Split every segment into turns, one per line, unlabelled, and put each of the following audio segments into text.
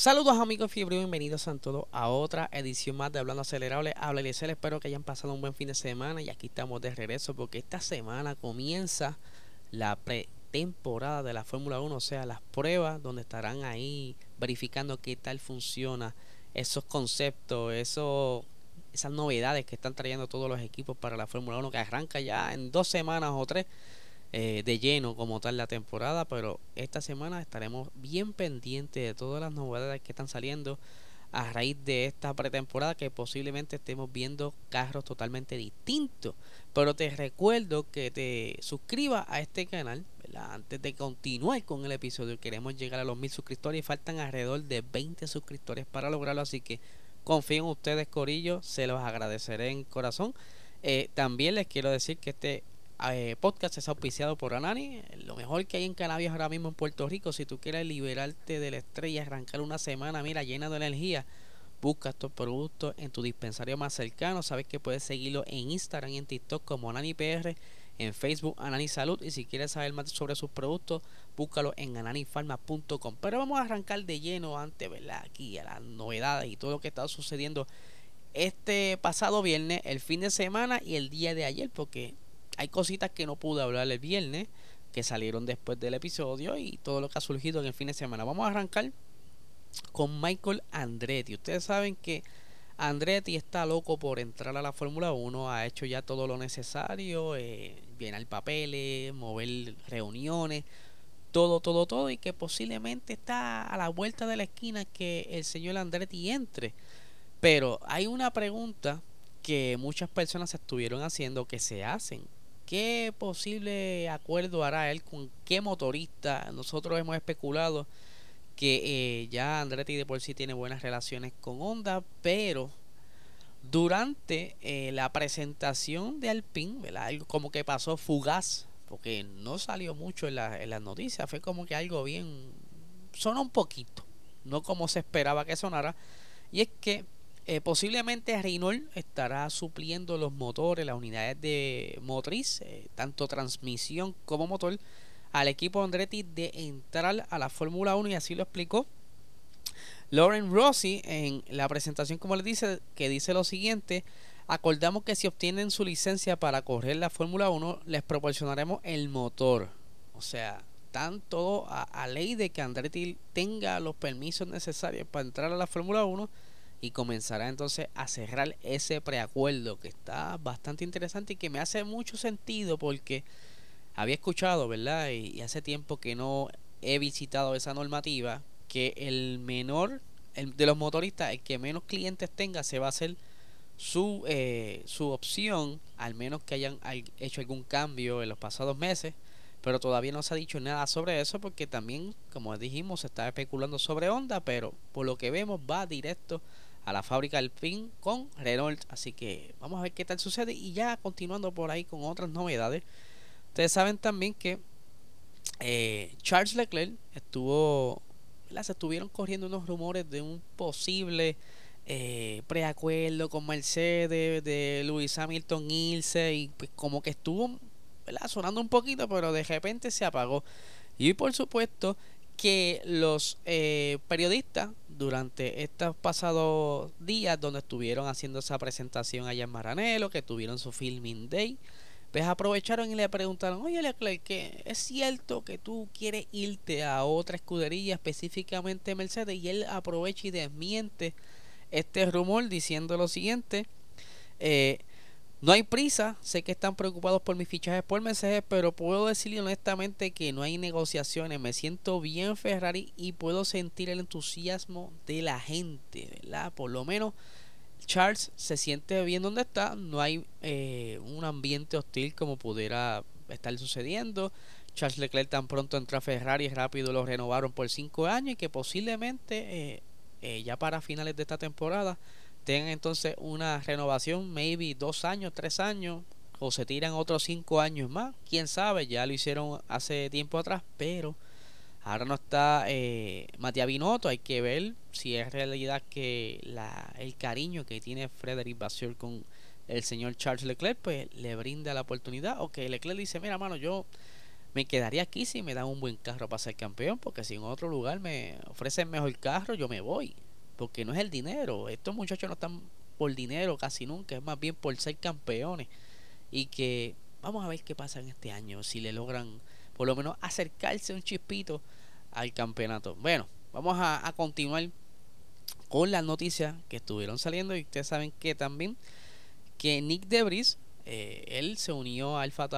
Saludos amigos fiebre, bienvenidos a todos a otra edición más de Hablando Acelerable. Habla Eliezer, espero que hayan pasado un buen fin de semana y aquí estamos de regreso porque esta semana comienza la pretemporada de la Fórmula 1, o sea, las pruebas donde estarán ahí verificando qué tal funciona esos conceptos, esos, esas novedades que están trayendo todos los equipos para la Fórmula 1 que arranca ya en dos semanas o tres eh, de lleno como tal la temporada, pero esta semana estaremos bien pendientes de todas las novedades que están saliendo a raíz de esta pretemporada que posiblemente estemos viendo carros totalmente distintos. Pero te recuerdo que te suscribas a este canal antes de continuar con el episodio. Queremos llegar a los mil suscriptores y faltan alrededor de 20 suscriptores para lograrlo. Así que confío en ustedes, Corillo. Se los agradeceré en corazón. Eh, también les quiero decir que este eh, podcast es auspiciado por Anani. Lo mejor que hay en cannabis ahora mismo en Puerto Rico. Si tú quieres liberarte de la estrella, arrancar una semana, mira, llena de energía, busca estos productos en tu dispensario más cercano. Sabes que puedes seguirlo en Instagram y en TikTok como AnaniPR, en Facebook Anani Salud. Y si quieres saber más sobre sus productos, búscalo en ananifarma.com. Pero vamos a arrancar de lleno antes, ¿verdad? Aquí a las novedades y todo lo que está sucediendo este pasado viernes, el fin de semana y el día de ayer, porque hay cositas que no pude hablar el viernes, que salieron después del episodio y todo lo que ha surgido en el fin de semana. Vamos a arrancar con Michael Andretti. Ustedes saben que Andretti está loco por entrar a la Fórmula 1, ha hecho ya todo lo necesario, eh, llenar papeles, mover reuniones, todo, todo, todo, y que posiblemente está a la vuelta de la esquina que el señor Andretti entre. Pero hay una pregunta que muchas personas estuvieron haciendo, que se hacen ¿Qué posible acuerdo hará él con qué motorista? Nosotros hemos especulado que eh, ya Andretti de por sí tiene buenas relaciones con Honda, pero durante eh, la presentación de Alpine, algo como que pasó fugaz, porque no salió mucho en, la, en las noticias, fue como que algo bien, sonó un poquito, no como se esperaba que sonara, y es que eh, posiblemente Renault estará supliendo los motores, las unidades de motriz, eh, tanto transmisión como motor, al equipo Andretti de entrar a la Fórmula 1 y así lo explicó Lauren Rossi en la presentación, como le dice, que dice lo siguiente. Acordamos que si obtienen su licencia para correr la Fórmula 1, les proporcionaremos el motor. O sea, tanto a, a ley de que Andretti tenga los permisos necesarios para entrar a la Fórmula 1 y comenzará entonces a cerrar ese preacuerdo que está bastante interesante y que me hace mucho sentido porque había escuchado, ¿verdad? Y, hace tiempo que no he visitado esa normativa que el menor el, de los motoristas, el que menos clientes tenga, se va a hacer su, eh, su opción, al menos que hayan hecho algún cambio en los pasados meses. Pero todavía no se ha dicho nada sobre eso porque también, como dijimos, se está especulando sobre Honda, pero por lo que vemos va directo a la fábrica del PIN con Renault. Así que vamos a ver qué tal sucede. Y ya continuando por ahí con otras novedades. Ustedes saben también que eh, Charles Leclerc estuvo. Se estuvieron corriendo unos rumores de un posible eh, preacuerdo con Mercedes, de Luis Hamilton Ilse. Y pues como que estuvo sonando un poquito, pero de repente se apagó. Y por supuesto que los eh, periodistas durante estos pasados días donde estuvieron haciendo esa presentación allá en Maranelo, que tuvieron su filming day, pues aprovecharon y le preguntaron, oye Leclerc, que es cierto que tú quieres irte a otra escudería, específicamente Mercedes, y él aprovecha y desmiente este rumor diciendo lo siguiente, eh, no hay prisa, sé que están preocupados por mis fichajes por Mercedes, pero puedo decirle honestamente que no hay negociaciones. Me siento bien Ferrari y puedo sentir el entusiasmo de la gente, ¿verdad? Por lo menos Charles se siente bien donde está, no hay eh, un ambiente hostil como pudiera estar sucediendo. Charles Leclerc tan pronto entró a Ferrari rápido lo renovaron por cinco años y que posiblemente eh, eh, ya para finales de esta temporada tengan entonces una renovación, maybe dos años, tres años, o se tiran otros cinco años más, quién sabe, ya lo hicieron hace tiempo atrás, pero ahora no está eh, Matías Binotto, hay que ver si es realidad que la, el cariño que tiene Frederick Vasseur con el señor Charles Leclerc, pues le brinda la oportunidad, o que Leclerc dice, mira mano, yo me quedaría aquí si me dan un buen carro para ser campeón, porque si en otro lugar me ofrecen mejor carro, yo me voy porque no es el dinero. Estos muchachos no están por dinero casi nunca, es más bien por ser campeones. Y que vamos a ver qué pasa en este año, si le logran por lo menos acercarse un chispito al campeonato. Bueno, vamos a, continuar con las noticias que estuvieron saliendo y ustedes saben que también que Nick Debris eh, él se unió a Alfa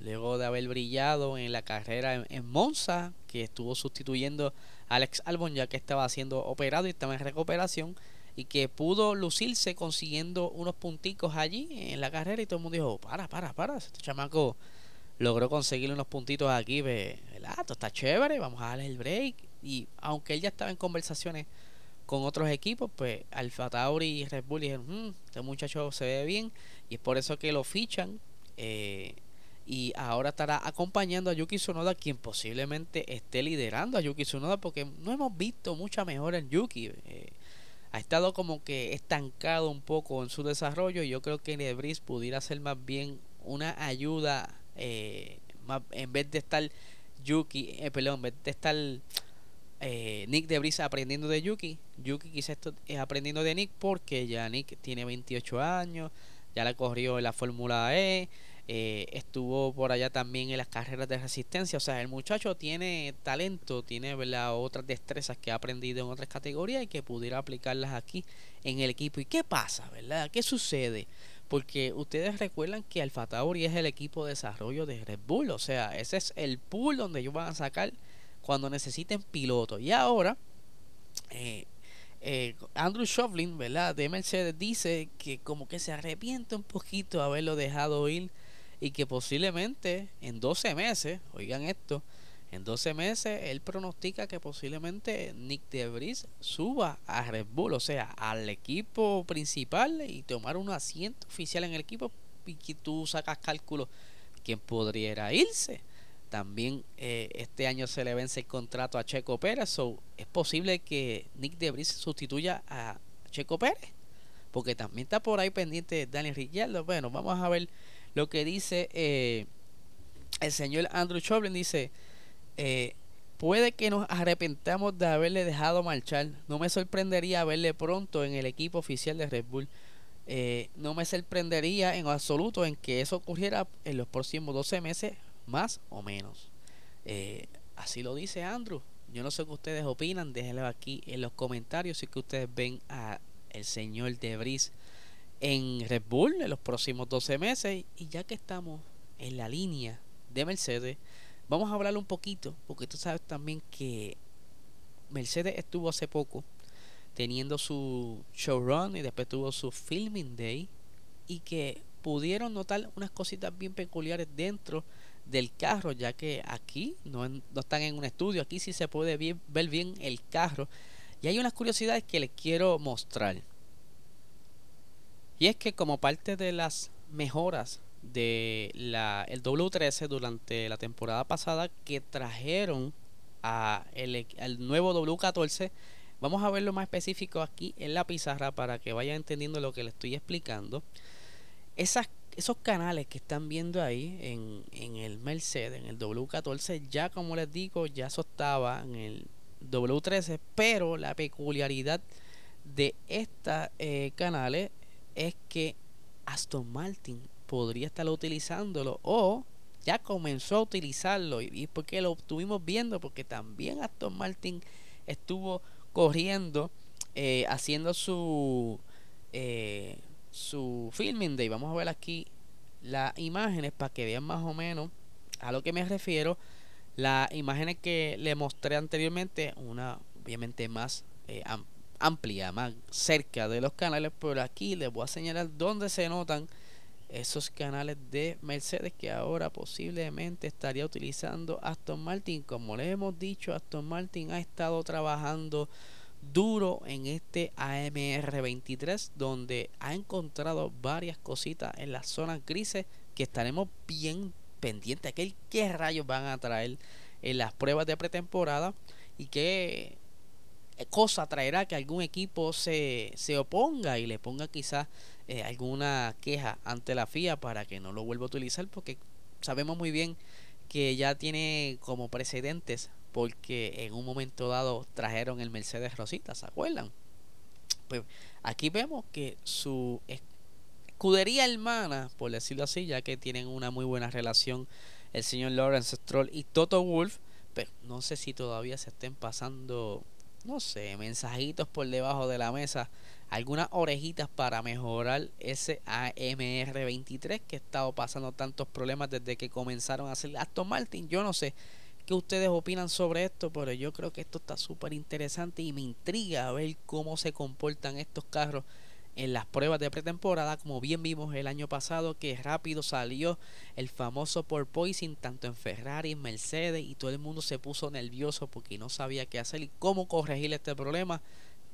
luego de haber brillado en la carrera en, en Monza que estuvo sustituyendo Alex Albon ya que estaba siendo operado y estaba en recuperación y que pudo lucirse consiguiendo unos punticos allí en la carrera y todo el mundo dijo, para, para, para, este chamaco logró conseguir unos puntitos aquí, ¿verdad? Esto está chévere, vamos a darle el break. Y aunque él ya estaba en conversaciones con otros equipos, pues Alfa Tauri y Red Bull dijeron, hmm, este muchacho se ve bien y es por eso que lo fichan. Eh, y ahora estará acompañando a Yuki Tsunoda quien posiblemente esté liderando a Yuki Tsunoda porque no hemos visto mucha mejora en Yuki. Eh, ha estado como que estancado un poco en su desarrollo y yo creo que Nebris pudiera ser más bien una ayuda eh, en vez de estar Yuki eh, perdón en vez de estar eh, Nick Debris aprendiendo de Yuki Yuki quizás es aprendiendo de Nick porque ya Nick tiene 28 años ya la corrió en la Fórmula E eh, estuvo por allá también en las carreras de resistencia. O sea, el muchacho tiene talento, tiene otras destrezas que ha aprendido en otras categorías y que pudiera aplicarlas aquí en el equipo. ¿Y qué pasa, verdad? ¿Qué sucede? Porque ustedes recuerdan que Alfa Tauri es el equipo de desarrollo de Red Bull. O sea, ese es el pool donde ellos van a sacar cuando necesiten pilotos. Y ahora, eh, eh, Andrew Shovlin, ¿verdad? De Mercedes dice que como que se arrepiente un poquito de haberlo dejado ir y que posiblemente en 12 meses, oigan esto, en 12 meses él pronostica que posiblemente Nick Debris suba a Red Bull, o sea, al equipo principal y tomar un asiento oficial en el equipo y que tú sacas cálculos quién podría irse. También eh, este año se le vence el contrato a Checo Pérez, so es posible que Nick Debris sustituya a Checo Pérez, porque también está por ahí pendiente Daniel Ricciardo. Bueno, vamos a ver lo que dice eh, el señor Andrew Choplin dice, eh, puede que nos arrepentamos de haberle dejado marchar. No me sorprendería verle pronto en el equipo oficial de Red Bull. Eh, no me sorprendería en absoluto en que eso ocurriera en los próximos 12 meses, más o menos. así lo dice Andrew. Yo no sé qué ustedes opinan, déjenlo aquí en los comentarios si que ustedes ven a el señor Debris en Red Bull en los próximos 12 meses. Y ya que estamos en la línea de Mercedes, vamos a hablar un poquito, porque tú sabes también que Mercedes estuvo hace poco teniendo su showrun y después tuvo su filming day y que pudieron notar unas cositas bien peculiares dentro del carro, ya que aquí no, no están en un estudio, aquí sí se puede ver bien el carro. Y hay unas curiosidades que les quiero mostrar. Y es que como parte de las mejoras de la, el W13 durante la temporada pasada que trajeron a el, al nuevo W14, vamos a verlo más específico aquí en la pizarra para que vayan entendiendo lo que le estoy explicando. Esas, esos canales que están viendo ahí en, en el Mercedes, en el W14, ya como les digo, ya eso en el W13, pero la peculiaridad de estos eh, canales es que Aston Martin podría estar utilizándolo o ya comenzó a utilizarlo y, porque lo estuvimos viendo porque también Aston Martin estuvo corriendo eh, haciendo su eh, su filming day. Vamos a ver aquí las imágenes para que vean más o menos a lo que me refiero. Las imágenes que le mostré anteriormente una obviamente más eh, amplia, más cerca de los canales, pero aquí les voy a señalar dónde se notan esos canales de Mercedes que ahora posiblemente estaría utilizando Aston Martin. Como les hemos dicho, Aston Martin ha estado trabajando duro en este AMR 23 donde ha encontrado varias cositas en las zonas grises que estaremos bien pendientes de qué rayos van a traer en las pruebas de pretemporada y qué cosa traerá que algún equipo se, se oponga y le ponga quizás eh, alguna queja ante la FIA para que no lo vuelva a utilizar porque sabemos muy bien que ya tiene como precedentes porque en un momento dado trajeron el Mercedes Rosita, ¿se acuerdan? Pues aquí vemos que su escudería hermana, por decirlo así, ya que tienen una muy buena relación el señor Lawrence Stroll y Toto Wolf, pero no sé si todavía se estén pasando, no sé, mensajitos por debajo de la mesa, algunas orejitas para mejorar ese AMR23 que ha estado pasando tantos problemas desde que comenzaron a hacer Aston Martin. Yo no sé qué ustedes opinan sobre esto, pero yo creo que esto está súper interesante y me intriga ver cómo se comportan estos carros en las pruebas de pretemporada, como bien vimos el año pasado, que rápido salió el famoso porpoising tanto en Ferrari, en Mercedes, y todo el mundo se puso nervioso porque no sabía qué hacer y cómo corregir este problema.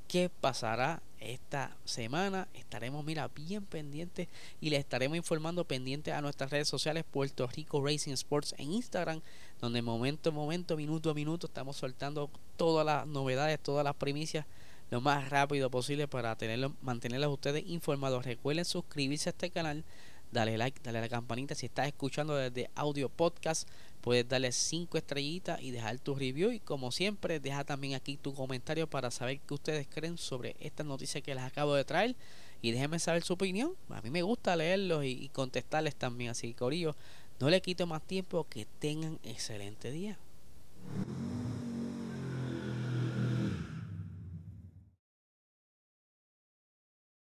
¿Qué pasará esta semana? Estaremos, mira, bien pendientes y le estaremos informando pendientes a nuestras redes sociales Puerto Rico Racing Sports en Instagram, donde momento a momento, minuto a minuto, estamos soltando todas las novedades, todas las primicias lo más rápido posible para tenerlo, mantenerlos ustedes informados. Recuerden suscribirse a este canal, dale like, dale la campanita. Si estás escuchando desde audio podcast, puedes darle 5 estrellitas y dejar tu review. Y como siempre, deja también aquí tu comentario para saber qué ustedes creen sobre esta noticia que les acabo de traer. Y déjenme saber su opinión. A mí me gusta leerlos y, y contestarles también. Así que, Corillo, no le quito más tiempo. Que tengan excelente día.